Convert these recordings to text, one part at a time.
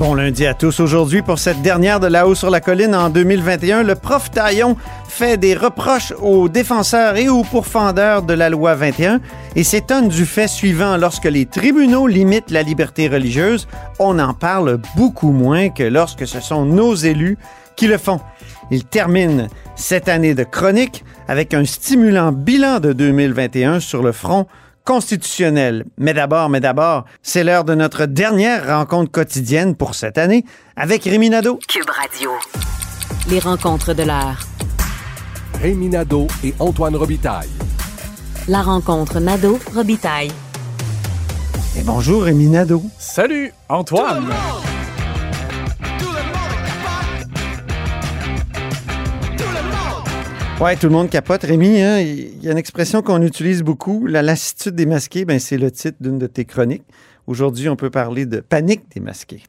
Bon lundi à tous. Aujourd'hui, pour cette dernière de là-haut sur la colline en 2021, le prof Taillon fait des reproches aux défenseurs et aux pourfendeurs de la loi 21 et s'étonne du fait suivant lorsque les tribunaux limitent la liberté religieuse, on en parle beaucoup moins que lorsque ce sont nos élus qui le font. Il termine cette année de chronique avec un stimulant bilan de 2021 sur le front constitutionnel. Mais d'abord, mais d'abord, c'est l'heure de notre dernière rencontre quotidienne pour cette année avec Rémi Nadeau. Cube Radio. Les rencontres de l'heure. Rémi Nadeau et Antoine Robitaille. La rencontre Nadeau-Robitaille. Et bonjour Rémi Nadeau. Salut, Antoine. Ouais, tout le monde capote. Rémi, hein, il y a une expression qu'on utilise beaucoup. La lassitude des masqués, ben, c'est le titre d'une de tes chroniques. Aujourd'hui, on peut parler de panique des masqués.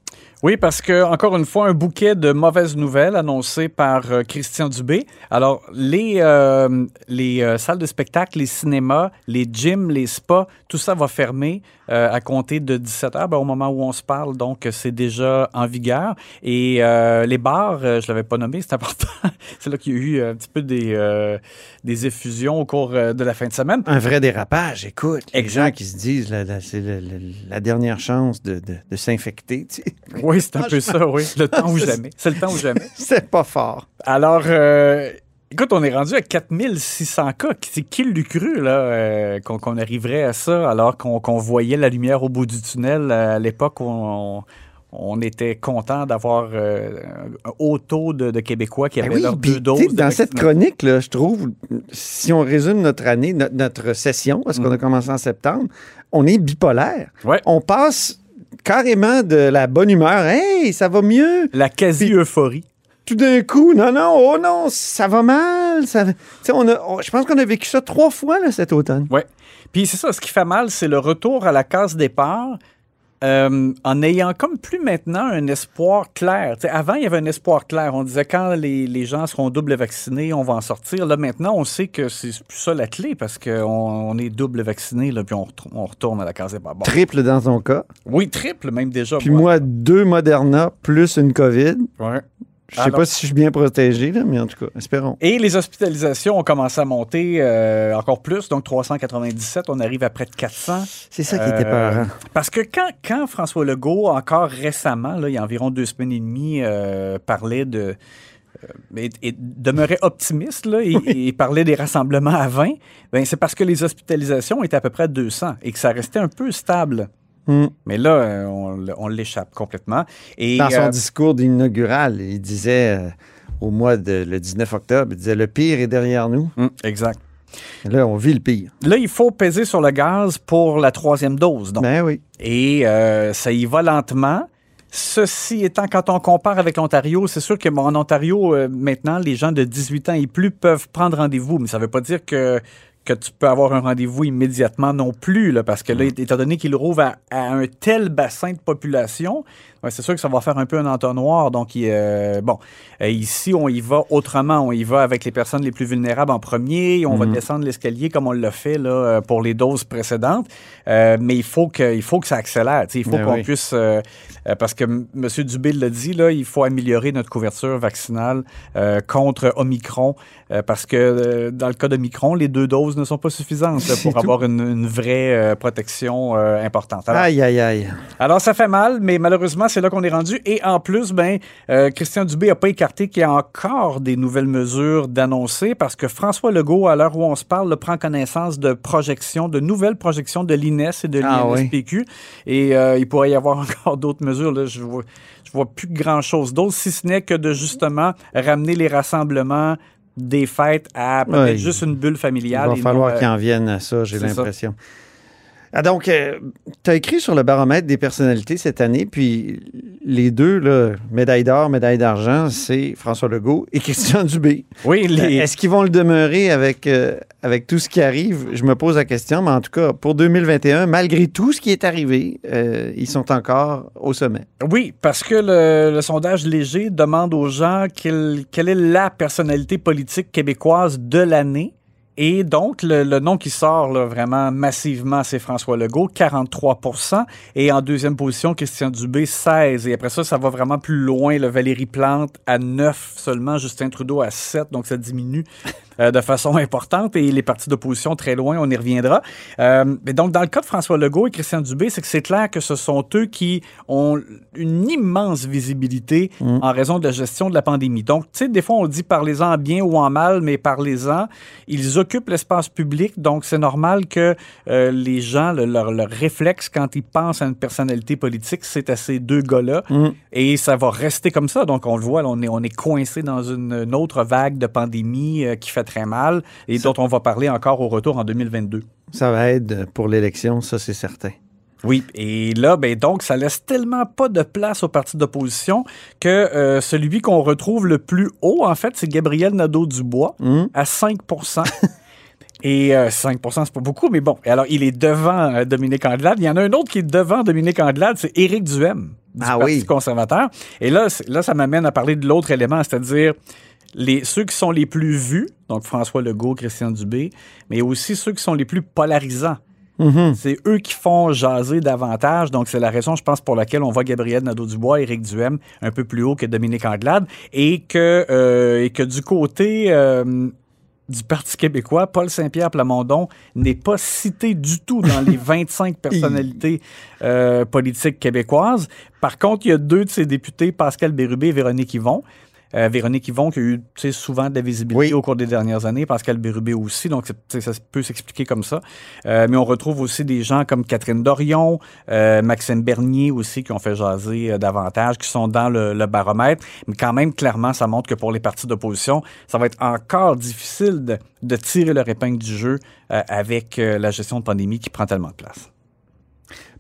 Oui, parce que, encore une fois, un bouquet de mauvaises nouvelles annoncées par euh, Christian Dubé. Alors, les, euh, les euh, salles de spectacle, les cinémas, les gyms, les spas, tout ça va fermer à compter de 17 heures, ben, au moment où on se parle. Donc, c'est déjà en vigueur. Et les bars, je l'avais pas nommé, c'est important. c'est là qu'il y a eu un petit peu des, des effusions au cours de la fin de semaine. Un vrai dérapage, écoute. Les Exact. gens qui se disent, le- le- la dernière chance de, de- de s'infecter. tu sais. Oui, c'est un peu ça, oui. Le temps ou jamais. C'est le temps ou jamais. C'est pas fort. Alors, euh, écoute, on est rendu à 4600 cas. C'est qui l'eût cru, là, euh, qu'on arriverait à ça alors qu'on voyait la lumière au bout du tunnel euh, à l'époque où on, on était content d'avoir euh, un haut taux de, de Québécois qui Ben avaient oui, leurs deux doses. de dans cette chronique, là, je trouve, si on résume notre année, no- notre session, parce qu'on a commencé en septembre, on est bipolaire. Ouais. On passe carrément de la bonne humeur, hey, ça va mieux. La quasi-euphorie. Tout d'un coup, non, non, oh non, ça va mal. Ça... On a, on- je pense qu'on a vécu ça trois fois là, cet automne. Ouais. Puis c'est ça, ce qui fait mal, c'est le retour à la case départ. Euh, en ayant comme plus maintenant un espoir clair. Avant, il y avait un espoir clair. On disait quand les, les gens seront double vaccinés, on va en sortir. Là, maintenant, on sait que c'est plus ça la clé parce qu'on on est double vacciné, là, puis on, retou- on retourne à la case. Bon. Triple dans ton cas. Oui, triple même déjà. Puis moi, deux Moderna plus une COVID. Ouais. Je sais Alors- pas si je suis bien protégé, là, mais en tout cas, espérons. Et les hospitalisations ont commencé à monter euh, encore plus, donc 397, on arrive à près de 400. C'est ça qui était Euh, peurant. Parce que quand, quand François Legault, encore récemment, là, il y a environ deux semaines et demie, euh, parlait de. et, et demeurait optimiste là, et, et parlait des rassemblements à 20, ben, c'est parce que les hospitalisations étaient à peu près à 200 et que ça restait un peu stable. Hmm. Mais là, euh, on, l'échappe complètement. Et, Dans son euh, discours d'inaugural, il disait euh, au mois de le 19 octobre, il disait le pire est derrière nous. hum, exact. Et là, on vit le pire. Là, il faut peser sur le gaz pour la troisième dose. Donc. Ben oui. Et euh, ça y va lentement. Ceci étant, quand on compare avec l'Ontario, c'est sûr que bon, en Ontario, euh, maintenant, les gens de 18 ans et plus peuvent prendre rendez-vous, mais ça ne veut pas dire que, que tu peux avoir un rendez-vous immédiatement non plus, là, parce que là, étant donné qu'il rouvre à, à un tel bassin de population, ouais, c'est sûr que ça va faire un peu un entonnoir. Donc, il, euh, bon, euh, ici, on y va autrement. On y va avec les personnes les plus vulnérables en premier. On va descendre l'escalier comme on l'a fait là, euh, pour les doses précédentes. Euh, mais il faut que, il faut que ça accélère. Il faut Ben qu'on oui. puisse, parce que M. Dubé l'a dit, là, il faut améliorer notre couverture vaccinale contre Omicron, parce que dans le cas d'Omicron, les deux doses ne sont pas suffisantes pour tout. avoir une, une vraie euh, protection euh, importante. Alors, Aïe, aïe, aïe. alors, ça fait mal, mais malheureusement, c'est là qu'on est rendu. Et en plus, ben, euh, Christian Dubé n'a pas écarté qu'il y a encore des nouvelles mesures d'annoncer parce que François Legault, à l'heure où on se parle, là, prend connaissance de projections, de nouvelles projections de l'INES et de Ah oui. l'INSPQ. Et il pourrait y avoir encore d'autres mesures. Là. Je vois, je vois plus grand-chose d'autre, si ce n'est que de justement ramener les rassemblements des fêtes à peut-être Ouais, juste une bulle Il familiale. va et falloir euh, qu'ils en viennent à ça, j'ai l'impression. Ah, donc, tu as écrit sur le baromètre des personnalités cette année, puis les deux, là, médaille d'or, médaille d'argent, c'est François Legault et Christian Dubé. Oui, les- Est-ce qu'ils vont le demeurer avec, euh, avec tout ce qui arrive? Je me pose la question, mais en tout cas, pour 2021, malgré tout ce qui est arrivé, euh, ils sont encore au sommet. Oui, parce que le, le sondage léger demande aux gens quelle, quelle est la personnalité politique québécoise de l'année. Et donc, le, le nom qui sort là, vraiment massivement, c'est François Legault, 43% Et en deuxième position, Christian Dubé, 16 Et après ça, ça va vraiment plus loin. Le Valérie Plante à 9 seulement, Justin Trudeau à 7 Donc, ça diminue euh, de façon importante. Et les partis d'opposition très loin, on y reviendra. Euh, mais donc, dans le cas de François Legault et Christian Dubé, c'est que c'est clair que ce sont eux qui ont une immense visibilité en raison de la gestion de la pandémie. Donc, tu sais, des fois, on dit parlez-en en bien ou en mal, mais parlez-en. Ils occupent l'espace public, donc c'est normal que euh, les gens, le- leur, leur réflexe quand ils pensent à une personnalité politique, c'est à ces deux gars-là. Et ça va rester comme ça. Donc, on le voit, là, on est, on est coincé dans une, une autre vague de pandémie qui fait très mal et dont on va parler encore au retour en 2022. Ça va être pour l'élection, ça c'est certain. Oui, et là, ben donc, ça laisse tellement pas de place aux partis d'opposition que euh, celui qu'on retrouve le plus haut, en fait, c'est Gabriel Nadeau-Dubois, à 5 Et euh, 5 c'est pas beaucoup, mais bon. Alors, il est devant euh, Dominique Andelade. Il y en a un autre qui est devant Dominique Andelade, c'est Éric Duhem, du Ah Parti oui. conservateur. Et là, là, ça m'amène à parler de l'autre élément, c'est-à-dire les, ceux qui sont les plus vus, donc François Legault, Christian Dubé, mais aussi ceux qui sont les plus polarisants. C'est eux qui font jaser davantage. Donc, c'est la raison, je pense, pour laquelle on voit Gabriel Nadeau-Dubois, Éric Duhem un peu plus haut que Dominique Anglade. Et que, euh, et que du côté euh, du Parti québécois, Paul Saint-Pierre Plamondon n'est pas cité du tout dans les 25 personnalités euh, politiques québécoises. Par contre, il y a deux de ses députés, Pascal Bérubé et Véronique Yvon. Euh, Véronique Yvon, qui a eu souvent de la visibilité Oui. au cours des dernières années, Pascal Bérubé aussi, donc ça peut s'expliquer comme ça. Euh, mais on retrouve aussi des gens comme Catherine Dorion, euh, Maxime Bernier aussi, qui ont fait jaser davantage, qui sont dans le, le baromètre. Mais quand même, clairement, ça montre que pour les partis d'opposition, ça va être encore difficile de, de tirer leur épingle du jeu avec la gestion de pandémie qui prend tellement de place.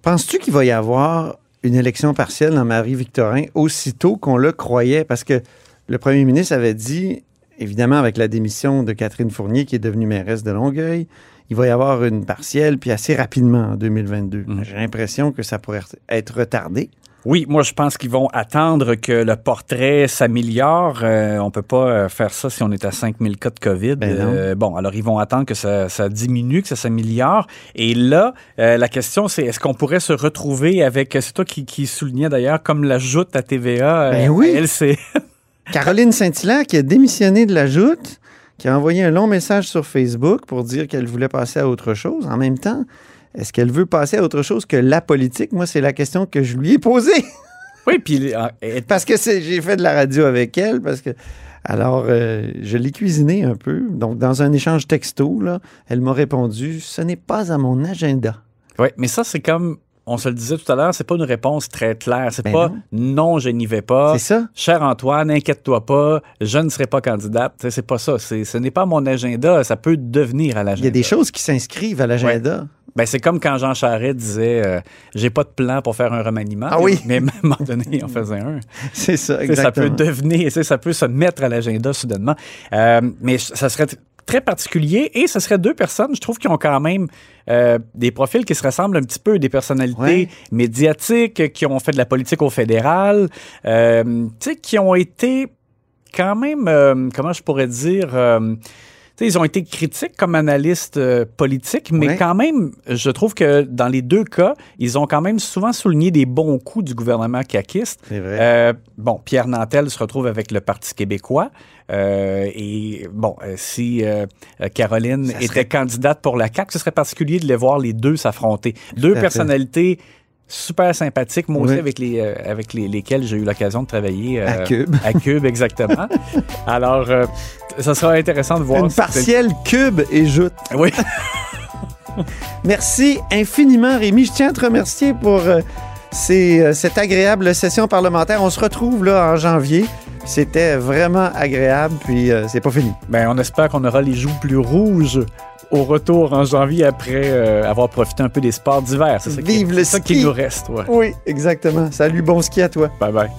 Penses-tu qu'il va y avoir une élection partielle dans Marie-Victorin aussitôt qu'on le croyait? Parce que le premier ministre avait dit, évidemment, avec la démission de Catherine Fournier, qui est devenue mairesse de Longueuil, il va y avoir une partielle, puis assez rapidement en 2022. Mhm. J'ai l'impression que ça pourrait être retardé. Oui, moi je pense qu'ils vont attendre que le portrait s'améliore. Euh, on peut pas euh, faire ça si on est à 5000 cas de COVID. Ben. Euh, bon, alors ils vont attendre que ça, ça diminue, que ça s'améliore. Et là, euh, la question c'est est-ce qu'on pourrait se retrouver avec, c'est toi qui, qui soulignais d'ailleurs, comme la joute à TVA, Ben oui. Caroline Saint-Hilaire, qui a démissionné de la joute, qui a envoyé un long message sur Facebook pour dire qu'elle voulait passer à autre chose. En même temps, est-ce qu'elle veut passer à autre chose que la politique? Moi, c'est la question que je lui ai posée. oui, puis euh, Parce que j'ai fait de la radio avec elle, parce que. Alors, euh, je l'ai cuisiné un peu. Donc, dans un échange texto, là, elle m'a répondu Ce n'est pas à mon agenda. Ouais, mais ça, c'est comme, on se le disait tout à l'heure, c'est pas une réponse très claire. C'est Ben pas non. non. je n'y vais pas. C'est ça? Cher Antoine, inquiète-toi pas, je ne serai pas sais, C'est pas ça. Ce n'est pas mon agenda. Ça peut devenir à l'agenda. Il y a des choses qui s'inscrivent à l'agenda. Ben, c'est comme quand Jean Charest disait euh, J'ai pas de plan pour faire un remaniement. Ah oui. Mais à un moment donné, en faisait un. C'est ça, sais, ça peut exactement. devenir, tu sais, ça peut se mettre à l'agenda soudainement. Euh, mais ça serait très particulier et ce serait deux personnes, je trouve, qui ont quand même euh, des profils qui se ressemblent un petit peu, des personnalités Ouais. médiatiques, qui ont fait de la politique au fédéral, euh, tu sais, qui ont été quand même, euh, comment je pourrais dire, ils ont été critiques comme analystes euh, politiques, mais Ouais. quand même, je trouve que dans les deux cas, ils ont quand même souvent souligné des bons coups du gouvernement caquiste. Vrai. Euh, bon, Pierre Nantel se retrouve avec le Parti québécois. Euh, et bon, euh, si euh, Caroline était candidate pour la CAQ, ce serait particulier de les voir les deux s'affronter. Deux personnalités super sympathiques, moi aussi, avec, les, euh, avec les- lesquelles j'ai eu l'occasion de travailler. euh, À Cube. À Cube, exactement. Alors, euh, ça sera intéressant de voir. Une si partielle cube et joute. Oui. Merci infiniment, Rémi. Je tiens à te remercier pour euh, ces, euh, cette agréable session parlementaire. On se retrouve là en janvier. C'était vraiment agréable, puis euh, c'est pas fini. Ben, on espère qu'on aura les joues plus rouges au retour en janvier après euh, avoir profité un peu des sports d'hiver. C'est ça, qui, Vive le c'est ça qui nous reste. Ouais. Oui, exactement. Salut, bon ski à toi. Bye bye.